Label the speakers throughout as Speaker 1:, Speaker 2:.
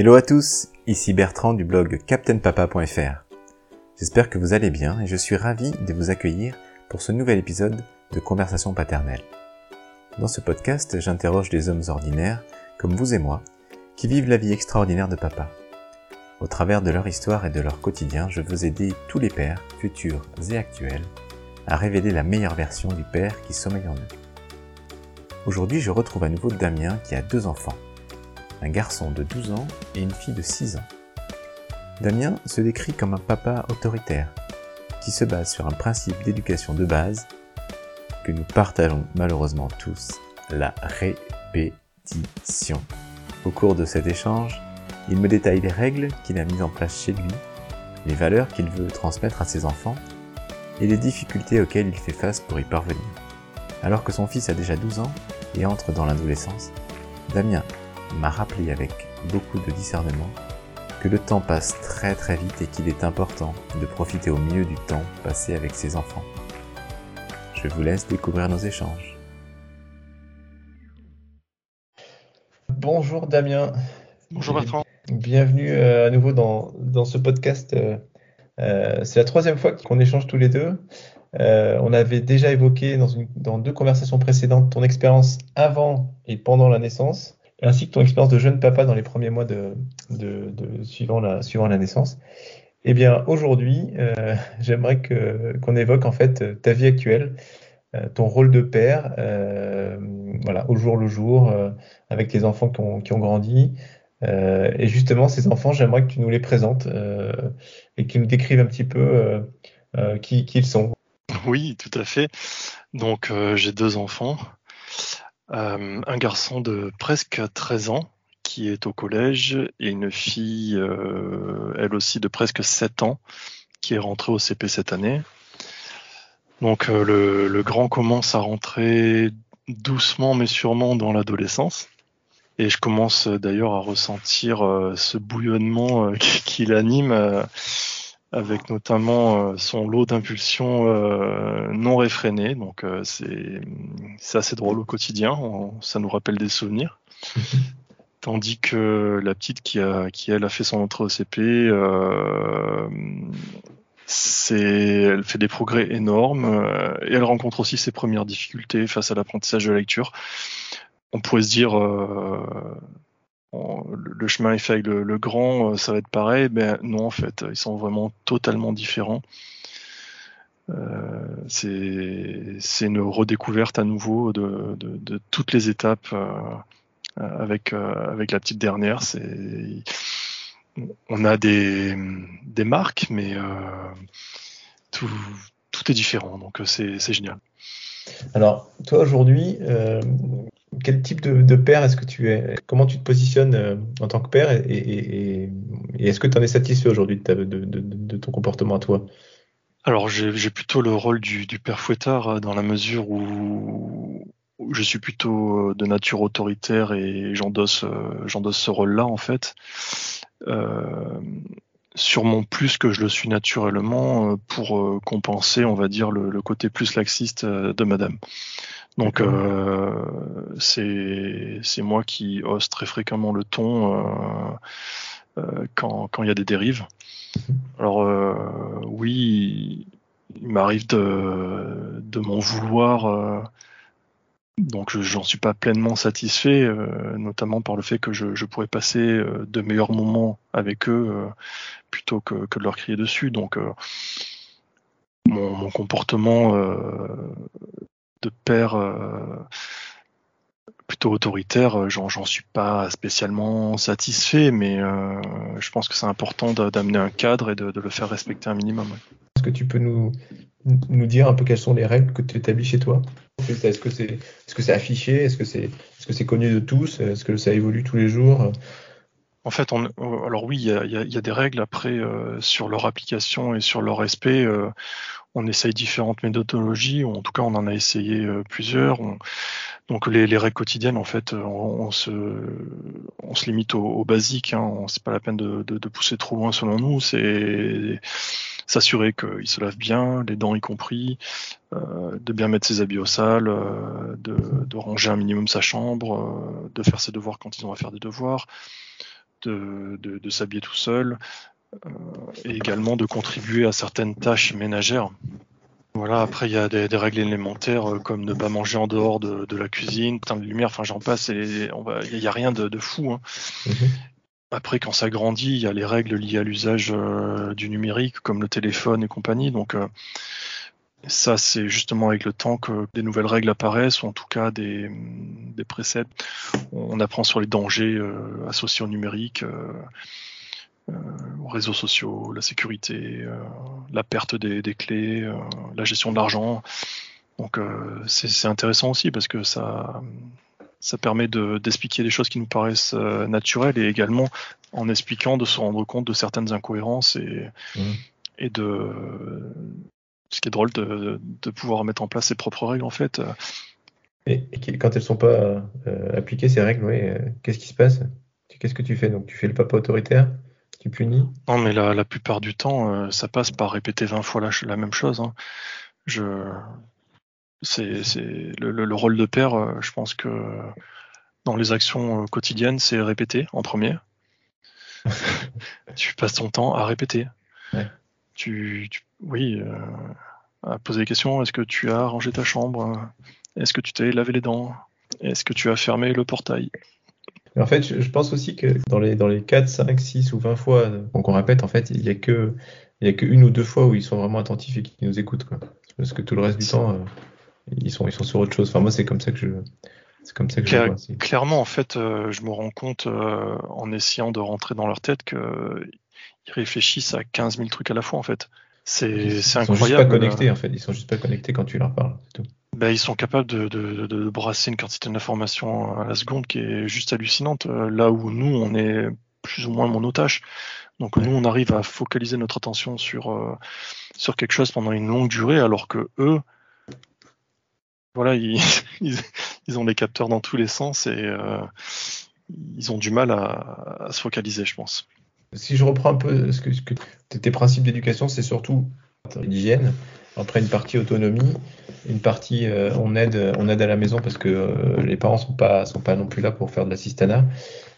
Speaker 1: Hello à tous, ici Bertrand du blog captainpapa.fr. J'espère que vous allez bien et je suis ravi de vous accueillir pour ce nouvel épisode de Conversation paternelle. Dans ce podcast, j'interroge des hommes ordinaires, comme vous et moi, qui vivent la vie extraordinaire de papa. Au travers de leur histoire et de leur quotidien, je veux aider tous les pères, futurs et actuels, à révéler la meilleure version du père qui sommeille en eux. Aujourd'hui, je retrouve à nouveau Damien qui a deux enfants un garçon de 12 ans et une fille de 6 ans. Damien se décrit comme un papa autoritaire, qui se base sur un principe d'éducation de base que nous partageons malheureusement tous, la répétition. Au cours de cet échange, il me détaille les règles qu'il a mises en place chez lui, les valeurs qu'il veut transmettre à ses enfants et les difficultés auxquelles il fait face pour y parvenir. Alors que son fils a déjà 12 ans et entre dans l'adolescence, Damien m'a rappelé avec beaucoup de discernement que le temps passe très très vite et qu'il est important de profiter au mieux du temps passé avec ses enfants. Je vous laisse découvrir nos échanges. Bonjour Damien.
Speaker 2: Bonjour Bertrand.
Speaker 1: Bienvenue euh, à nouveau dans, dans ce podcast. Euh, euh, c'est la troisième fois qu'on échange tous les deux. on avait déjà évoqué dans, une, dans deux conversations précédentes ton expérience avant et pendant la naissance ainsi que ton expérience de jeune papa dans les premiers mois de, de, de suivant, la, suivant la naissance. Eh bien, aujourd'hui, euh, j'aimerais que, qu'on évoque en fait ta vie actuelle, euh, ton rôle de père, euh, voilà, au jour le jour, euh, avec tes enfants qui ont, qui ont grandi. Euh, et justement, ces enfants, j'aimerais que tu nous les présentes et qu'ils nous décrivent un petit peu qui, qui ils sont.
Speaker 2: Oui, tout à fait. Donc, j'ai deux enfants. Euh, un garçon de presque 13 ans qui est au collège et une fille, euh, elle aussi de presque 7 ans, qui est rentrée au CP cette année. Donc euh, le, le, grand commence à rentrer doucement mais sûrement dans l'adolescence. Et je commence d'ailleurs à ressentir ce bouillonnement qui, l'anime avec notamment euh, son lot d'impulsions euh, non réfrénées. Donc euh, c'est assez drôle au quotidien, ça nous rappelle des souvenirs. Tandis que la petite qui, a, qui elle a fait son entrée au CP, euh, elle fait des progrès énormes euh, et elle rencontre aussi ses premières difficultés face à l'apprentissage de la lecture. On pourrait se dire, euh, le chemin est fait avec le, grand, euh, ça va être pareil. Ben non, en fait, ils sont vraiment totalement différents. Euh, c'est une redécouverte à nouveau de, toutes les étapes euh, avec, avec la petite dernière. On a des, des marques, mais tout, tout, est différent, donc c'est génial.
Speaker 1: Alors, toi aujourd'hui, quel type de, père est-ce que tu es? Comment tu te positionnes euh, en tant que père? Et, est-ce que tu en es satisfait aujourd'hui de, ton comportement à toi?
Speaker 2: Alors, j'ai plutôt le rôle du, père fouettard euh, dans la mesure où, je suis plutôt euh, de nature autoritaire et j'endosse ce rôle-là, en fait. sûrement plus que je le suis naturellement pour compenser, on va dire, le côté plus laxiste de madame. Donc euh, c'est moi qui hausse très fréquemment le ton euh, euh, quand il y a des dérives. Alors oui, il m'arrive de, de m'en vouloir. donc j'en suis pas pleinement satisfait, notamment par le fait que je, pourrais passer de meilleurs moments avec eux plutôt que, que, de leur crier dessus. Donc mon, mon, comportement de père euh, plutôt autoritaire, euh, j'en suis pas spécialement satisfait, mais euh, je pense que c'est important d'amener un cadre et de, le faire respecter un minimum.
Speaker 1: Est-ce que tu peux nous, nous dire un peu quelles sont les règles que tu établis chez toi? Est-ce que c'est est -ce c'est affiché? Est-ce que c'est est -ce c'est connu de tous? Est-ce que ça évolue tous les jours?
Speaker 2: En fait, on, alors oui, il y a, des règles après sur leur application et sur leur respect on essaye différentes méthodologies, en tout cas on en a essayé euh, plusieurs. donc les, règles quotidiennes, en fait, on, se, on se limite au, basique. Hein. C'est pas la peine de, pousser trop loin selon nous. C'est s'assurer qu'il se lave bien, les dents y compris, euh, de bien mettre ses habits au sale, euh, de, ranger un minimum sa chambre, de faire ses devoirs quand ils ont à faire des devoirs, de, de, s'habiller tout seul, et également de contribuer à certaines tâches ménagères. Voilà, après il y a des, règles élémentaires comme ne pas manger en dehors de, la cuisine, teindre de lumière, enfin j'en passe, il n'y a rien de, fou. Hein. Mhm. Après, quand ça grandit, il y a les règles liées à l'usage du numérique, comme le téléphone et compagnie. Donc, ça, c'est justement avec le temps que des nouvelles règles apparaissent, ou en tout cas des, des préceptes. On apprend sur les dangers euh, associés au numérique, euh, euh, réseaux sociaux, la sécurité, la perte des, des clés, la gestion de l'argent. Donc c'est intéressant aussi parce que ça, ça permet d'expliquer des choses qui nous paraissent naturelles et également en expliquant de se rendre compte de certaines incohérences et, mmh. et de, ce qui est drôle de, pouvoir mettre en place ses propres règles en fait.
Speaker 3: Et, quand elles sont pas euh, appliquées ces règles, euh, qu'est-ce qui se passe? Qu'est-ce que tu fais? Donc tu fais le papa autoritaire? Tu
Speaker 2: Non, mais la, plupart du temps, euh, ça passe par répéter 20 fois la, même chose. Hein. Je, c'est, le, le, rôle de père. je pense que dans les actions quotidiennes, c'est répéter en premier. tu passes ton temps à répéter. Ouais tu, oui, euh, à poser des questions. Est-ce que tu as rangé ta chambre? Est-ce que tu t'es lavé les dents? Est-ce que tu as fermé le portail?
Speaker 3: En fait, je, pense aussi que dans les, dans les 4, 5, 6 ou 20 fois qu'on répète, en fait, il n'y a que il a qu'une ou deux fois où ils sont vraiment attentifs et qui nous écoutent. Quoi. Parce que tout le reste du temps, euh, ils, sont, ils sont sur autre chose. Enfin, moi, c'est comme ça que je, c'est comme ça que je vois,
Speaker 2: Clairement, en fait, euh, je me rends compte en essayant de rentrer dans leur tête que ils réfléchissent à 15 000 trucs à la fois en fait. C'est incroyable. Ils sont juste
Speaker 3: pas connectés en fait. Ils sont juste pas connectés quand tu leur parles. Tout.
Speaker 2: Ben, ils sont capables de, de, de, brasser une quantité d'informations à la seconde qui est juste hallucinante. Euh, là où nous, on est plus ou moins monotache. Donc nous, on arrive à focaliser notre attention sur euh, sur quelque chose pendant une longue durée, alors que eux, voilà, ils, ils, ont des capteurs dans tous les sens et euh, ils ont du mal à, à se focaliser, je pense
Speaker 3: si je reprends un peu ce que, ce que tes principes d'éducation, c'est surtout l'hygiène, après une partie autonomie, une partie euh, on aide, on aide à la maison parce que euh, les parents sont pas sont pas non plus là pour faire de l'assistanat.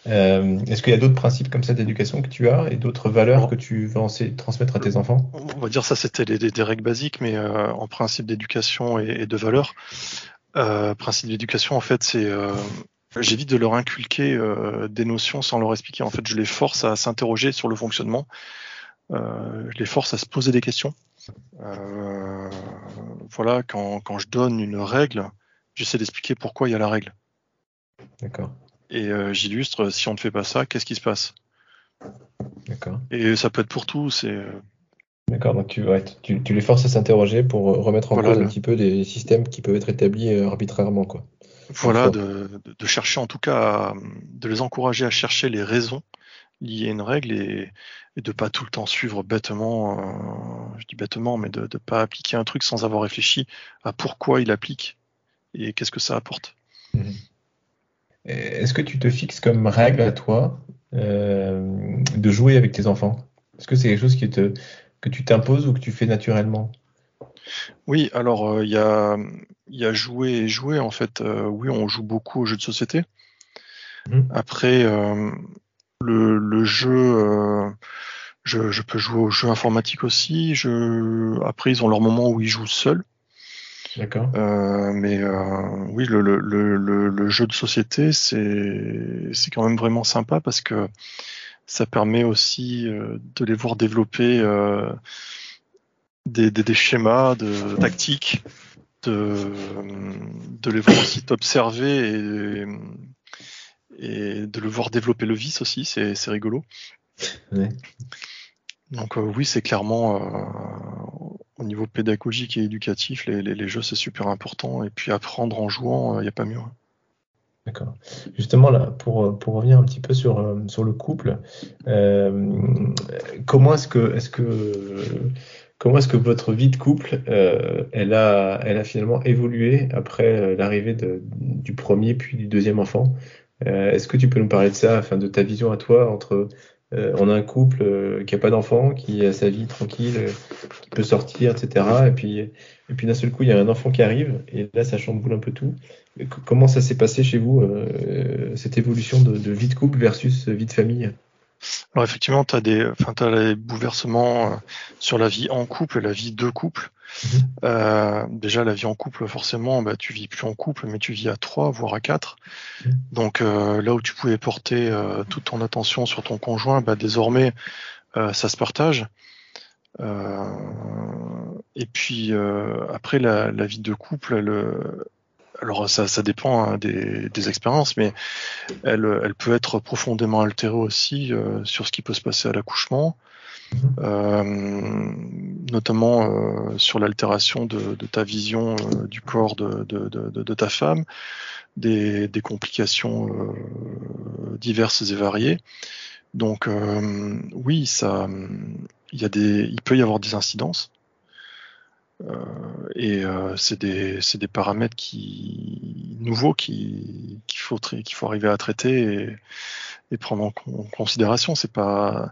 Speaker 3: Euh, Est-ce qu'il y a d'autres principes comme ça d'éducation que tu as et d'autres valeurs que tu veux transmettre à tes enfants?
Speaker 2: On va dire ça c'était des, règles basiques, mais euh, en principe d'éducation et, et, de valeurs. principe d'éducation en fait c'est J'évite de leur inculquer euh, des notions sans leur expliquer. En fait, je les force à s'interroger sur le fonctionnement. Euh, je les force à se poser des questions. Euh, voilà, quand, quand, je donne une règle, j'essaie d'expliquer pourquoi il y a la règle.
Speaker 3: D'accord.
Speaker 2: Et euh, j'illustre, si on ne fait pas ça, qu'est-ce qui se passe?
Speaker 3: D'accord.
Speaker 2: Et ça peut être pour tout. C'est
Speaker 3: D'accord, donc tu, ouais, tu, tu, les forces à s'interroger pour remettre en cause un petit peu des systèmes qui peuvent être établis arbitrairement. Quoi.
Speaker 2: Voilà, de, de, chercher en tout cas, de les encourager à chercher les raisons liées à une règle et, et de pas tout le temps suivre bêtement, euh, je dis bêtement, mais de ne pas appliquer un truc sans avoir réfléchi à pourquoi il applique et qu'est-ce que ça apporte. Mhm.
Speaker 3: Est-ce que tu te fixes comme règle à toi euh, de jouer avec tes enfants? Est-ce que c'est quelque chose qui te, que tu t'imposes ou que tu fais naturellement?
Speaker 2: Oui, alors euh, il y, a, y a jouer et jouer en fait. Oui, on joue beaucoup aux jeux de société. Mmh. Après, le, jeu, je, peux jouer aux jeux informatiques aussi. Je... Après, ils ont leur moment où ils jouent seuls.
Speaker 3: D'accord.
Speaker 2: mais oui, le, le, jeu de société, c'est quand même vraiment sympa parce que ça permet aussi de les voir développer des, des, schémas de tactiques, de, de les voir aussi t'observer et, et de le voir développer le vice aussi, c'est rigolo. Donc euh, oui, c'est clairement euh, au niveau pédagogique et éducatif, les, jeux c'est super important. Et puis apprendre en jouant, il euh, n'y a pas mieux.
Speaker 3: D'accord. Justement, là, pour, pour revenir un petit peu sur, sur le couple, comment est-ce que, est -ce que Comment est-ce que votre vie de couple, elle, a, elle a finalement évolué après l'arrivée du premier puis du deuxième enfant? Est-ce que tu peux nous parler de ça, enfin, de ta vision à toi entre on a un couple qui a pas d'enfant, qui a sa vie tranquille, qui peut sortir, etc. Et puis, et puis d'un seul coup, il y a un enfant qui arrive et là, ça chamboule un peu tout. Comment ça s'est passé chez vous cette évolution de, vie de couple versus vie de famille?
Speaker 2: Alors effectivement, tu as des, as les bouleversements euh, sur la vie en couple et la vie de couple. Mhm. Euh, déjà, la vie en couple, forcément, bah, tu vis plus en couple, mais tu vis à trois, voire à quatre. Mhm. Donc euh, là où tu pouvais porter toute ton attention sur ton conjoint, bah, désormais, ça se partage. et puis après, la, la, vie de couple, alors ça, ça dépend hein, des, des, expériences, mais elle, elle, peut être profondément altérée aussi euh, sur ce qui peut se passer à l'accouchement, euh, notamment euh, sur l'altération de, de, ta vision euh, du corps de, de, de, ta femme, des, des complications euh, diverses et variées. Donc oui, ça, il y a des, il peut y avoir des incidences. Euh, et euh, c'est des, des, paramètres qui nouveaux qu'il qui faut, qu'il faut arriver à traiter et, et prendre en, considération. C'est pas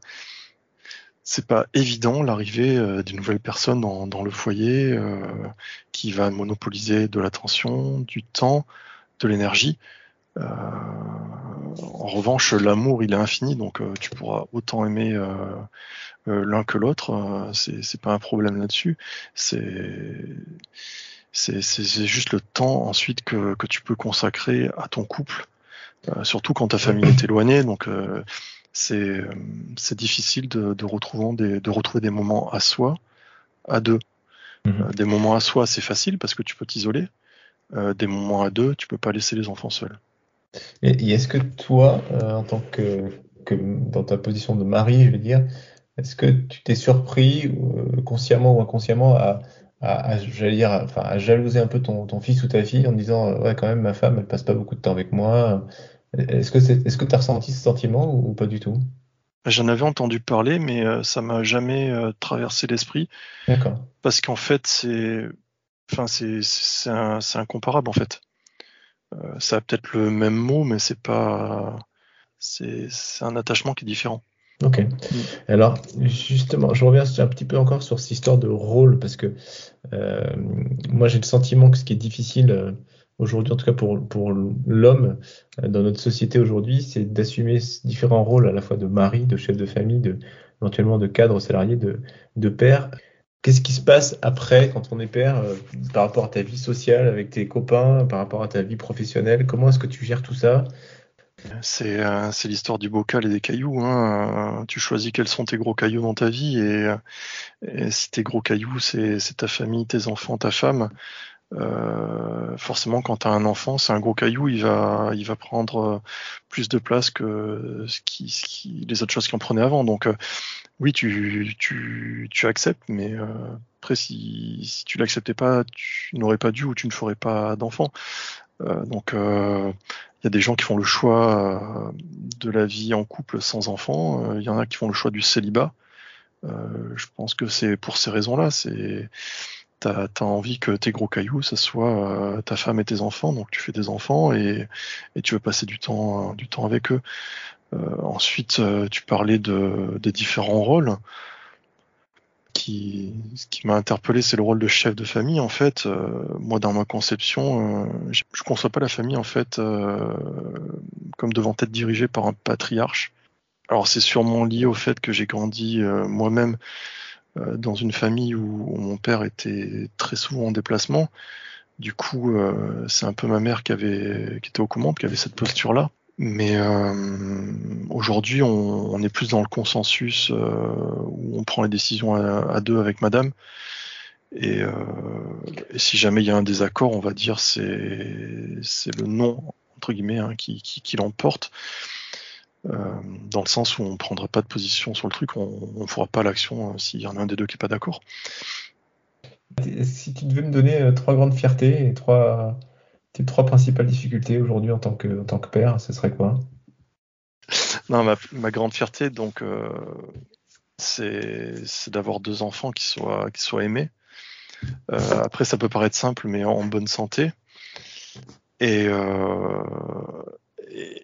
Speaker 2: c'est pas évident l'arrivée euh, d'une nouvelle personne dans, le foyer euh, qui va monopoliser de l'attention, du temps, de l'énergie. Euh, en revanche, l'amour, il est infini, donc tu pourras autant aimer euh, l'un que l'autre, euh, c'est pas un problème là-dessus. C'est c'est juste le temps ensuite que, que, tu peux consacrer à ton couple, euh, surtout quand ta famille est éloignée. Donc c'est difficile de, de, retrouver des, de retrouver des moments à soi, à deux. Mhm. des moments à soi, c'est facile parce que tu peux t'isoler. des moments à deux, tu peux pas laisser les enfants seuls.
Speaker 3: Et, est-ce que toi, en tant que, que, dans ta position de mari, je veux dire, est-ce que tu t'es surpris, euh, consciemment ou inconsciemment, à, à, dire, enfin, à jalouser un peu ton, ton, fils ou ta fille en disant euh, ouais quand même ma femme elle passe pas beaucoup de temps avec moi. Est-ce que tu as ressenti ce sentiment ou, pas du tout?
Speaker 2: J'en avais entendu parler, mais euh, ça m'a jamais traversé l'esprit. D'accord. Parce qu'en fait c'est, enfin c'est incomparable en fait. ça a peut-être le même mot, mais c'est pas, c'est, un attachement qui est différent.
Speaker 3: Ok. Alors, justement, je reviens un petit peu encore sur cette histoire de rôle, parce que euh, moi, j'ai le sentiment que ce qui est difficile euh, aujourd'hui, en tout cas pour, pour l'homme euh, dans notre société aujourd'hui, c'est d'assumer différents rôles, à la fois de mari, de chef de famille, de, éventuellement de cadre salarié, de, de père. Qu'est-ce qui se passe après, quand on est père, par rapport à ta vie sociale avec tes copains, par rapport à ta vie professionnelle? Comment est-ce que tu gères tout ça?
Speaker 2: Euh, c'est l'histoire du bocal et des cailloux. Hein. Tu choisis quels sont tes gros cailloux dans ta vie et, si tes gros cailloux c'est ta famille, tes enfants, ta femme. Euh, forcément, quand tu as un enfant, c'est un gros caillou, il va, il va prendre plus de place que ce qui, ce qui les autres choses qui en prenaient avant. Donc, euh, oui, tu, tu, tu acceptes, mais euh, après, si, si tu l'acceptais pas, tu n'aurais pas dû ou tu ne ferais pas d'enfant. Euh, donc, il y a des gens qui font le choix euh, de la vie en couple sans enfants. Euh, il y en a qui font le choix du célibat. Euh, je pense que c'est pour ces raisons-là. C'est t'as as envie que tes gros cailloux, ça soit ta femme et tes enfants. Donc tu fais des enfants et, et tu veux passer du temps du temps avec eux. ensuite, tu parlais de, des différents rôles qui, ce qui m'a interpellé, c'est le rôle de chef de famille. En fait, euh, moi, dans ma conception, euh, je ne conçois pas la famille en fait euh, comme devant être dirigée par un patriarche. Alors, c'est sûrement lié au fait que j'ai grandi moi-même dans une famille où, mon père était très souvent en déplacement. Du coup, c'est un peu ma mère qui avait, qui était aux commandes, qui avait cette posture-là. Mais euh, aujourd'hui, on, est plus dans le consensus euh, où on prend les décisions à, deux avec Madame. Et, euh, si jamais il y a un désaccord, on va dire c'est le non entre guillemets hein, qui l'emporte. Euh, dans le sens où on prendra pas de position sur le truc, on ne fera pas l'action euh, s'il y en a un des deux qui est pas d'accord.
Speaker 3: Si tu devais me donner euh, trois grandes fiertés et trois tes trois principales difficultés aujourd'hui en tant que, en tant que père, ce serait quoi?
Speaker 2: Non, ma, ma, grande fierté, donc, euh, c'est d'avoir deux enfants qui soient, qui soient aimés. Euh, après, ça peut paraître simple, mais en, bonne santé. Et, euh,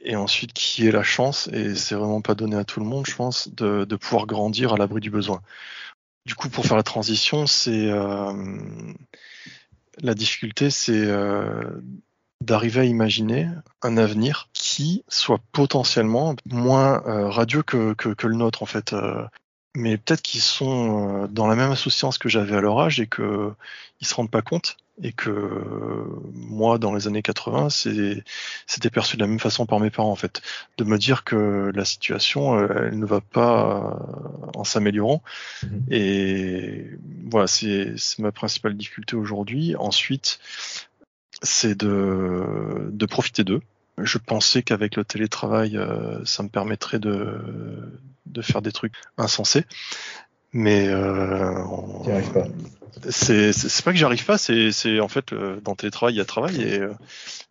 Speaker 2: et, ensuite, qui ait la chance, et c'est vraiment pas donné à tout le monde, je pense, de, pouvoir grandir à l'abri du besoin. Du coup, pour faire la transition, c'est euh, la difficulté, c'est euh, d'arriver à imaginer un avenir qui soit potentiellement moins euh, radieux que, le nôtre en fait. Euh, mais peut-être qu'ils sont euh, dans la même insouciance que j'avais à leur âge et que ils se rendent pas compte et que moi dans les années 80 c'était perçu de la même façon par mes parents en fait de me dire que la situation elle ne va pas en s'améliorant mmh et voilà c'est ma principale difficulté aujourd'hui ensuite c'est de, de profiter d'eux. Je pensais qu'avec le télétravail, euh, ça me permettrait de, de faire des trucs insensés. Mais euh,
Speaker 3: pas.
Speaker 2: C'est pas que j'arrive pas, c'est en fait euh, dans télétravail il y a travail et euh,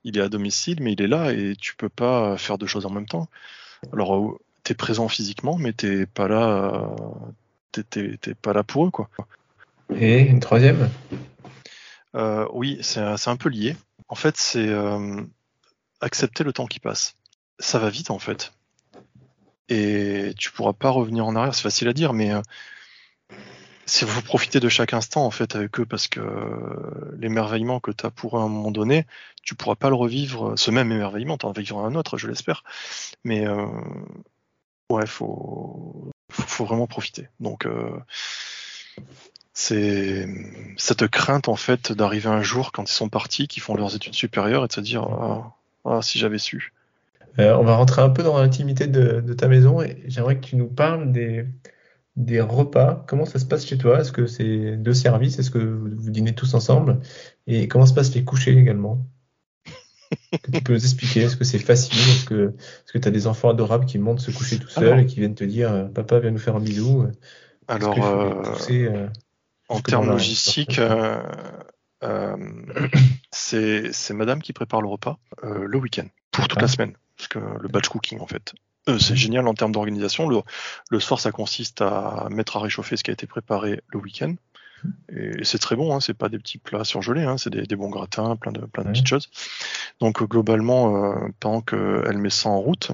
Speaker 2: il est à domicile, mais il est là et tu peux pas faire deux choses en même temps. Alors tu es présent physiquement, mais t'es pas là, t'es pas là pour eux quoi.
Speaker 3: Et une troisième?
Speaker 2: Euh, oui, c'est un peu lié. En fait, c'est euh, accepter le temps qui passe. Ça va vite en fait. Et tu pourras pas revenir en arrière, c'est facile à dire, mais euh, si vous profitez de chaque instant en fait avec eux parce que l'émerveillement que tu as pour un moment donné, tu pourras pas le revivre, ce même émerveillement, tu en vivras un autre, je l'espère. Mais ouais, faut, faut, vraiment profiter. Donc c'est cette crainte en fait d'arriver un jour quand ils sont partis, qui font leurs études supérieures et de se dire ah, ah si j'avais su.
Speaker 3: Euh, on va rentrer un peu dans l'intimité de, ta maison et j'aimerais que tu nous parles des, des repas. Comment ça se passe chez toi? Est-ce que c'est deux services? Est-ce que vous dînez tous ensemble? Et comment se passent les couchers également? Tu peux nous expliquer? Est-ce que c'est facile? Est-ce que tu as des enfants adorables qui montent se coucher tout seuls et qui viennent te dire Papa, viens nous faire un bisou?
Speaker 2: Alors, en termes logistiques, euh, euh, c'est madame qui prépare le repas euh, le week-end, pour toute la semaine, parce que le batch cooking en fait. C'est génial en termes d'organisation. Le, le, soir, ça consiste à mettre à réchauffer ce qui a été préparé le week-end. Et c'est très bon, hein, c'est pas des petits plats surgelés, hein, c'est des, des, bons gratins, plein de, plein de petites choses. Donc globalement, euh, pendant qu'elle met ça en route,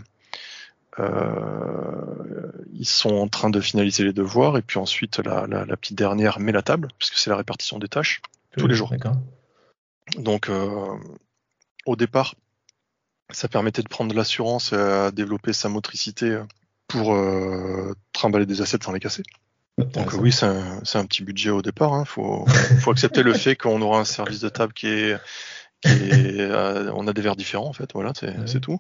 Speaker 2: euh, ils sont en train de finaliser les devoirs et puis ensuite la, petite dernière met la table puisque c'est la répartition des tâches tous les jours. Donc euh, au départ, ça permettait de prendre de l'assurance et à développer sa motricité pour euh, trimballer des assiettes sans les casser. Donc oui, c'est un, petit budget au départ. Il hein. faut, accepter le fait qu'on aura un service de table qui est, on a des verres différents en fait. Voilà, c'est tout.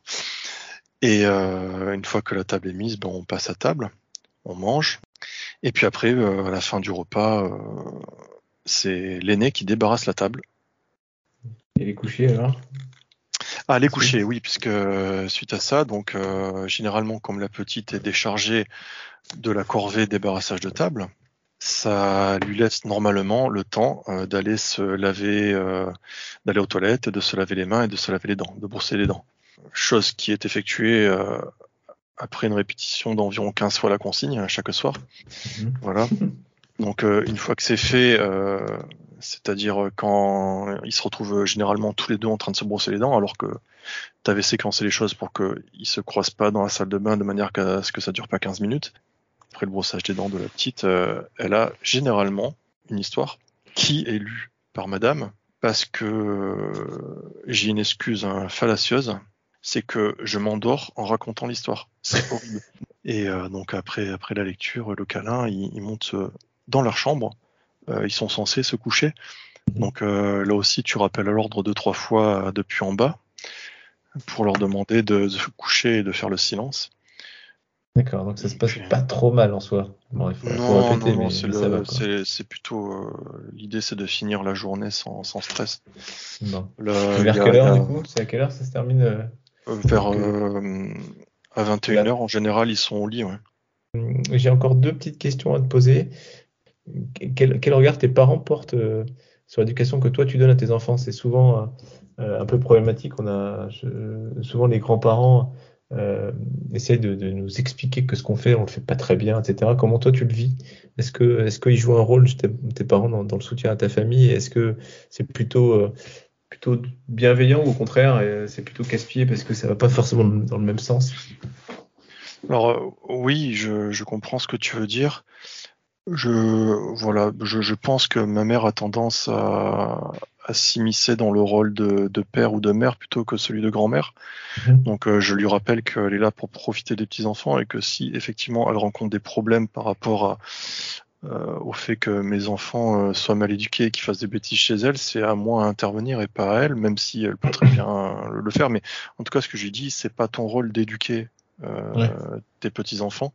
Speaker 2: Et euh, une fois que la table est mise, ben, on passe à table, on mange. Et puis après, euh, à la fin du repas, euh, c'est l'aîné qui débarrasse la table.
Speaker 3: Et les couchers alors?
Speaker 2: Ah, les couchers, oui, puisque suite à ça, donc généralement, comme la petite est déchargée de la corvée débarrassage de table, ça lui laisse normalement le temps d'aller se laver, d'aller aux toilettes, de se laver les mains et de se laver les dents, de brosser les dents chose qui est effectuée euh, après une répétition d'environ 15 fois la consigne chaque soir. Mhm. Voilà. Donc euh, une fois que c'est fait, euh, c'est-à-dire quand ils se retrouvent généralement tous les deux en train de se brosser les dents, alors que tu avais séquencé les choses pour qu'ils se croisent pas dans la salle de bain de manière à ce que ça dure pas 15 minutes. Après le brossage des dents de la petite, elle a généralement une histoire qui est lue par madame parce que j'ai une excuse hein, fallacieuse c'est que je m'endors en racontant l'histoire. C'est horrible. Et euh, donc après, après la lecture, le câlin, ils, montent euh, dans leur chambre. Euh, ils sont censés se coucher. Donc là aussi, tu rappelles à l'ordre deux trois fois depuis en bas pour leur demander de, se coucher et de faire le silence.
Speaker 3: D'accord, donc ça se passe pas trop mal en soi.
Speaker 2: non, non, non c'est plutôt l'idée, c'est de finir la journée sans, sans stress.
Speaker 3: Le, Vers quelle heure du coup? C'est à quelle heure ça se termine
Speaker 2: vers euh, à 21h, en général, ils sont au lit.
Speaker 3: Hum, j'ai encore deux petites questions à te poser. Quel, regard tes parents portent euh, sur l'éducation que toi tu donnes à tes enfants? C'est souvent euh, un peu problématique. On a souvent les grands-parents essayent de, nous expliquer que ce qu'on fait, on le fait pas très bien, etc. Comment toi tu le vis? Est-ce que est-ce qu'ils jouent un rôle tes, parents dans, le soutien à ta famille? Est-ce que c'est plutôt plutôt bienveillant ou au contraire c'est plutôt casse-pied parce que ça va pas forcément dans le même sens?
Speaker 2: Alors euh, oui, je, comprends ce que tu veux dire. Je voilà, je, pense que ma mère a tendance à, à s'immiscer dans le rôle de, de, père ou de mère plutôt que celui de grand-mère.
Speaker 3: Mhm.
Speaker 2: Donc euh, je lui rappelle qu'elle est là pour profiter des petits-enfants et que si effectivement elle rencontre des problèmes par rapport à, euh, au fait que mes enfants euh, soient mal éduqués et qu'ils fassent des bêtises chez elle, c'est à moi à intervenir et pas à elle, même si elle peut très bien le faire. Mais en tout cas, ce que je lui dis, c'est pas ton rôle d'éduquer euh,
Speaker 3: Ouais.
Speaker 2: tes petits-enfants.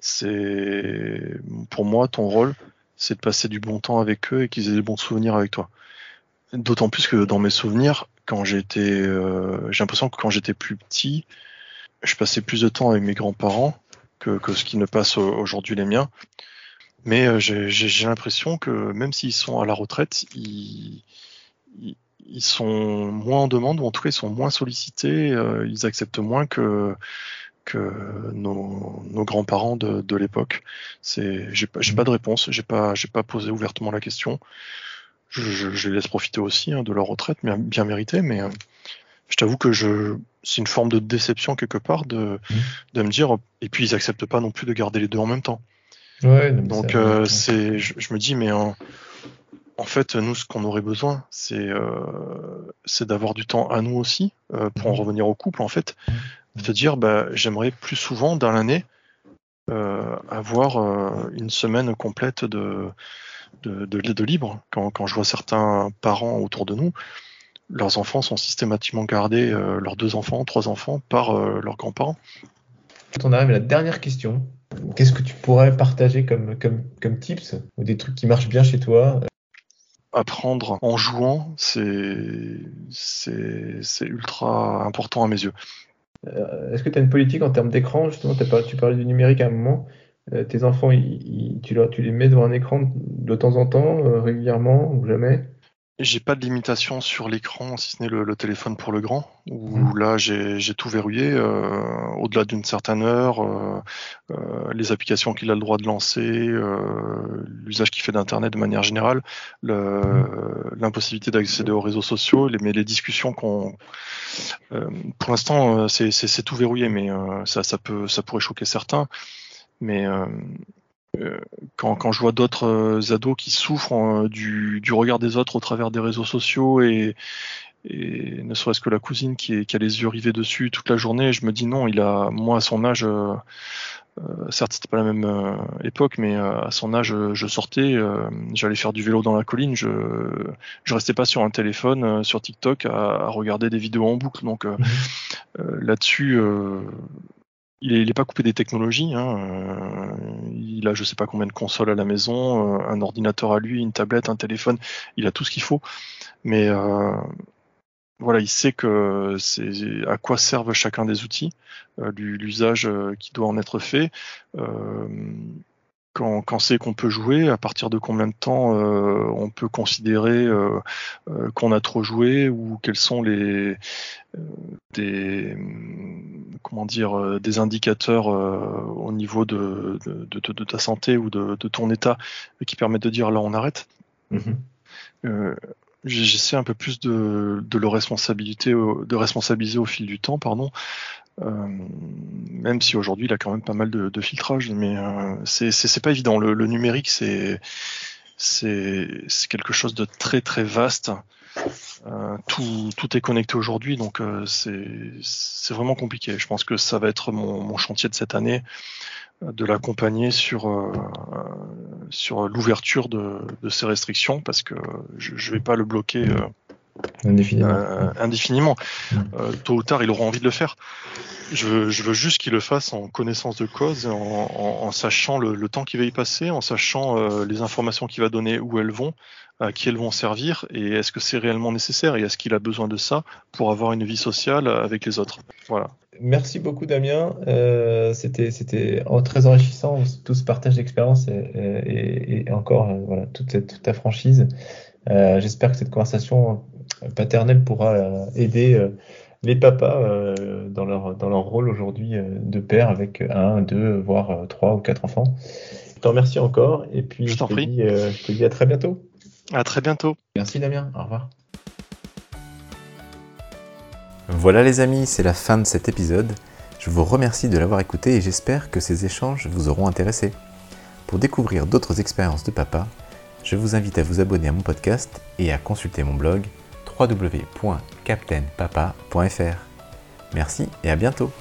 Speaker 2: C'est pour moi ton rôle, c'est de passer du bon temps avec eux et qu'ils aient des bons souvenirs avec toi. D'autant plus que dans mes souvenirs, quand j'étais, euh, j'ai l'impression que quand j'étais plus petit, je passais plus de temps avec mes grands-parents que, ce qui ne passe au- aujourd'hui les miens. Mais euh, j'ai l'impression que même s'ils sont à la retraite, ils sont moins en demande, ou en tout cas ils sont moins sollicités, euh, ils acceptent moins que, que nos, nos grands-parents de, de l'époque. C'est, j'ai pas, de réponse, j'ai pas, j'ai pas posé ouvertement la question. Je, je- je les laisse profiter aussi hein, de leur retraite, bien, bien méritée, mais euh, je t'avoue que je, c'est une forme de déception quelque part de,
Speaker 3: Mhm.
Speaker 2: de me dire, et puis ils acceptent pas non plus de garder les deux en même temps.
Speaker 3: Ouais,
Speaker 2: Donc euh, c'est, je, je me dis, mais en, en fait, nous, ce qu'on aurait besoin, c'est euh, c'est d'avoir du temps à nous aussi, euh, pour en
Speaker 3: Mhm.
Speaker 2: revenir au couple, en fait. Se dire, bah, j'aimerais plus souvent dans l'année euh, avoir euh, une semaine complète de, de, de, de libre. Quand, quand je vois certains parents autour de nous, leurs enfants sont systématiquement gardés, euh, leurs deux enfants, trois enfants, par leurs grands-parents.
Speaker 3: Quand on arrive à la dernière question, qu'est-ce que tu pourrais partager comme, comme, comme tips ou des trucs qui marchent bien chez toi
Speaker 2: apprendre en jouant, c'est ultra important à mes yeux.
Speaker 3: Euh, Est-ce que tu as une politique en termes d'écran Justement, pas- tu parlais du numérique à un moment. Euh, tes enfants, ils- ils- tu, leur- tu les mets devant un écran de temps en temps, euh, régulièrement ou jamais?
Speaker 2: J'ai pas de limitation sur l'écran, si ce n'est le, le téléphone pour le grand, où
Speaker 3: Mhm.
Speaker 2: là j'ai tout verrouillé. euh, Au-delà d'une certaine heure, euh, euh, les applications qu'il a le droit de lancer, l'usage qu'il fait d'Internet de manière générale, le- l'impossibilité d'accéder aux réseaux sociaux, les, mais les discussions qu'on... pour l'instant, c'est tout verrouillé, mais ça, ça, peut, ça pourrait choquer certains. Mais quand, quand je vois d'autres euh, ados qui souffrent euh, du, du regard des autres au travers des réseaux sociaux et, et ne serait-ce que la cousine qui, est, qui a les yeux rivés dessus toute la journée, je me dis non, il a, moi à son âge, euh, euh, certes c'était pas la même euh, époque, mais euh, à son âge, je sortais, euh, j'allais faire du vélo dans la colline, je, je restais pas sur un téléphone, euh, sur TikTok à, à regarder des vidéos en boucle, donc euh, euh, là-dessus. Il est, il est pas coupé des technologies. Hein. euh, il a je sais pas combien de consoles à la maison, euh, un ordinateur à lui, une tablette, un téléphone. Il a tout ce qu'il faut. Mais euh, voilà, il sait que c'est à quoi servent chacun des outils, l'u- l'usage qui doit en être fait. Quand, quand c'est qu'on peut jouer, à partir de combien de temps euh, on peut considérer euh, euh, qu'on a trop joué ou quels sont les des hum, comment dire des indicateurs au niveau de, de, de- de ta santé ou de, ton état qui permettent de dire là on arrête? J'ai- J'essaie un peu plus de, de le responsabilité, de responsabiliser au fil du temps, pardon. Euh, même si aujourd'hui il a quand même pas mal de, filtrage, mais euh, c'est pas évident. Le, numérique c'est quelque chose de très très vaste. Euh, tout, tout est connecté aujourd'hui, donc euh, c'est vraiment compliqué. Je pense que ça va être mon, chantier de cette année, euh, de l'accompagner sur sur l'ouverture de, de ces restrictions, parce que je, je vais pas le bloquer
Speaker 3: Indéfiniment.
Speaker 2: euh, indéfiniment.
Speaker 3: Mm.
Speaker 2: Euh, tôt ou tard, il aura envie de le faire. Je veux, je veux juste qu'il le fasse en connaissance de cause, en, en, en sachant le, le temps qu'il va y passer, en sachant euh, les informations qu'il va donner, où elles vont, à qui elles vont servir, et est-ce que c'est réellement nécessaire, et est-ce qu'il a besoin de ça pour avoir une vie sociale avec les autres. Voilà.
Speaker 3: Merci beaucoup Damien. C'était très enrichissant tout ce partage d'expérience et, et- et encore voilà toute cette toute ta franchise. J'espère que cette conversation paternelle pourra euh, aider euh, les papas euh, dans leur dans leur rôle aujourd'hui de père avec un, deux, voire trois ou quatre enfants. Je te remercie encore et puis
Speaker 2: Je
Speaker 3: je,
Speaker 2: t'en
Speaker 3: te
Speaker 2: prie.
Speaker 3: dis je te dis à très bientôt.
Speaker 2: À très bientôt.
Speaker 3: Merci Damien. Au revoir.
Speaker 1: Voilà les amis, c'est la fin de cet épisode. Je vous remercie de l'avoir écouté et j'espère que ces échanges vous auront intéressé. Pour découvrir d'autres expériences de papa, Je vous invite à vous abonner à mon podcast et à consulter mon blog www.captainpapa.fr. Merci et à bientôt